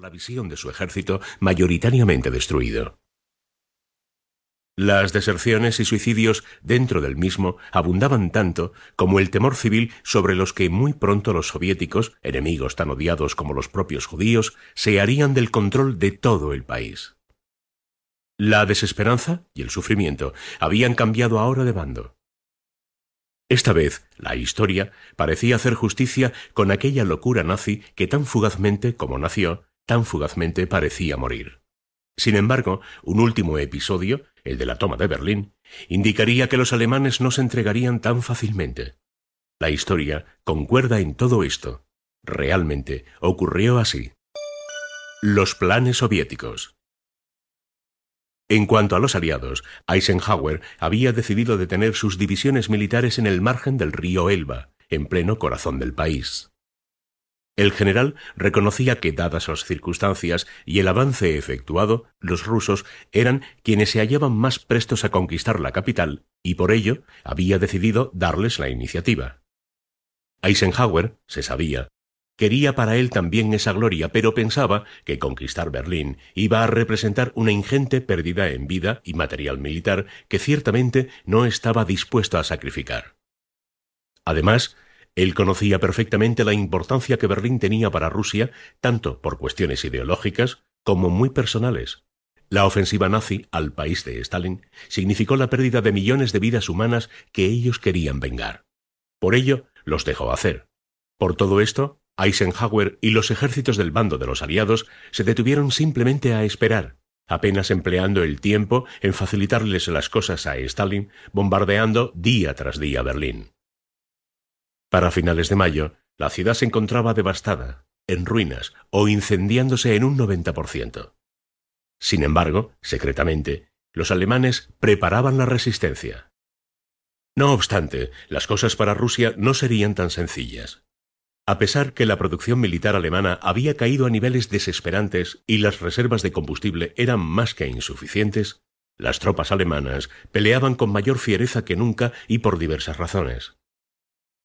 la visión de su ejército mayoritariamente destruido. Las deserciones y suicidios dentro del mismo abundaban tanto como el temor civil sobre los que muy pronto los soviéticos, enemigos tan odiados como los propios judíos, se harían del control de todo el país. La desesperanza y el sufrimiento habían cambiado ahora de bando. Esta vez, la historia parecía hacer justicia con aquella locura nazi que tan fugazmente como nació, tan fugazmente parecía morir. Sin embargo, un último episodio, el de la toma de Berlín, indicaría que los alemanes no se entregarían tan fácilmente. La historia concuerda en todo esto. Realmente ocurrió así. Los planes soviéticos. En cuanto a los aliados, Eisenhower había decidido detener sus divisiones militares en el margen del río Elba, en pleno corazón del país. El general reconocía que, dadas las circunstancias y el avance efectuado, los rusos eran quienes se hallaban más prestos a conquistar la capital, y por ello había decidido darles la iniciativa. Eisenhower, se sabía, Quería para él también esa gloria, pero pensaba que conquistar Berlín iba a representar una ingente pérdida en vida y material militar que ciertamente no estaba dispuesto a sacrificar. Además, él conocía perfectamente la importancia que Berlín tenía para Rusia, tanto por cuestiones ideológicas como muy personales. La ofensiva nazi al país de Stalin significó la pérdida de millones de vidas humanas que ellos querían vengar. Por ello, los dejó hacer. Por todo esto, Eisenhower y los ejércitos del bando de los aliados se detuvieron simplemente a esperar, apenas empleando el tiempo en facilitarles las cosas a Stalin, bombardeando día tras día Berlín. Para finales de mayo, la ciudad se encontraba devastada, en ruinas o incendiándose en un 90%. Sin embargo, secretamente, los alemanes preparaban la resistencia. No obstante, las cosas para Rusia no serían tan sencillas. A pesar que la producción militar alemana había caído a niveles desesperantes y las reservas de combustible eran más que insuficientes, las tropas alemanas peleaban con mayor fiereza que nunca y por diversas razones.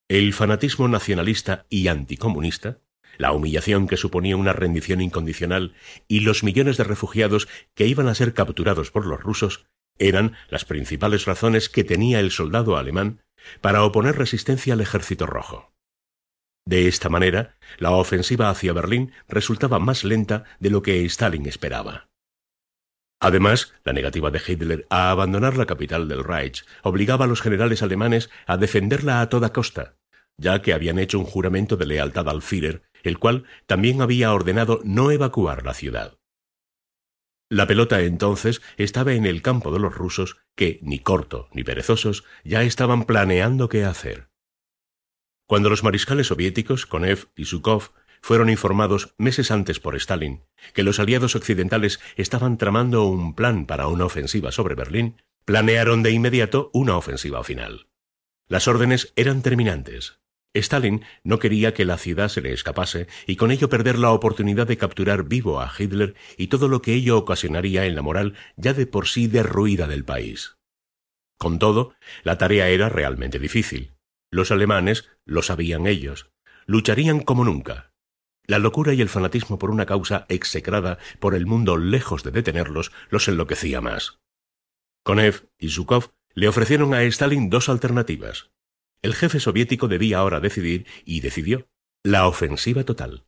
El fanatismo nacionalista y anticomunista, la humillación que suponía una rendición incondicional y los millones de refugiados que iban a ser capturados por los rusos eran las principales razones que tenía el soldado alemán para oponer resistencia al ejército rojo. De esta manera, la ofensiva hacia Berlín resultaba más lenta de lo que Stalin esperaba. Además, la negativa de Hitler a abandonar la capital del Reich obligaba a los generales alemanes a defenderla a toda costa, ya que habían hecho un juramento de lealtad al Führer, el cual también había ordenado no evacuar la ciudad. La pelota entonces estaba en el campo de los rusos que, ni corto ni perezosos, ya estaban planeando qué hacer. Cuando los mariscales soviéticos, Konev y Zhukov, fueron informados meses antes por Stalin que los aliados occidentales estaban tramando un plan para una ofensiva sobre Berlín, planearon de inmediato una ofensiva final. Las órdenes eran terminantes. Stalin no quería que la ciudad se le escapase y con ello perder la oportunidad de capturar vivo a Hitler y todo lo que ello ocasionaría en la moral ya de por sí derruida del país. Con todo, la tarea era realmente difícil. Los alemanes, lo sabían ellos, lucharían como nunca. La locura y el fanatismo por una causa execrada por el mundo lejos de detenerlos los enloquecía más. Konev y Zhukov le ofrecieron a Stalin dos alternativas. El jefe soviético debía ahora decidir, y decidió, la ofensiva total.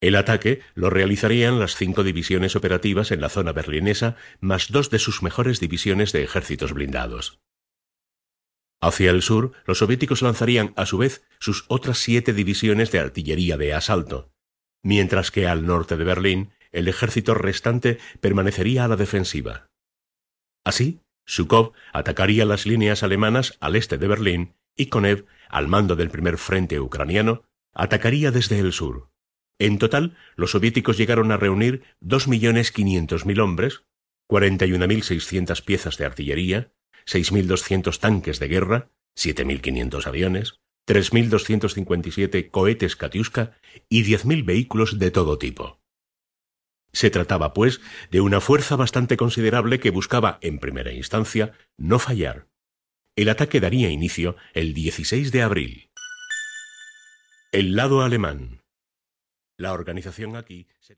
El ataque lo realizarían las cinco divisiones operativas en la zona berlinesa, más dos de sus mejores divisiones de ejércitos blindados. Hacia el sur, los soviéticos lanzarían a su vez sus otras siete divisiones de artillería de asalto, mientras que al norte de Berlín el ejército restante permanecería a la defensiva. Así, Zhukov atacaría las líneas alemanas al este de Berlín y Konev, al mando del primer frente ucraniano, atacaría desde el sur. En total, los soviéticos llegaron a reunir 2.500.000 hombres, 41.600 piezas de artillería, 6.200 tanques de guerra, 7.500 aviones, 3.257 cohetes Katiuska y 10.000 vehículos de todo tipo. Se trataba, pues, de una fuerza bastante considerable que buscaba, en primera instancia, no fallar. El ataque daría inicio el 16 de abril. El lado alemán. La organización aquí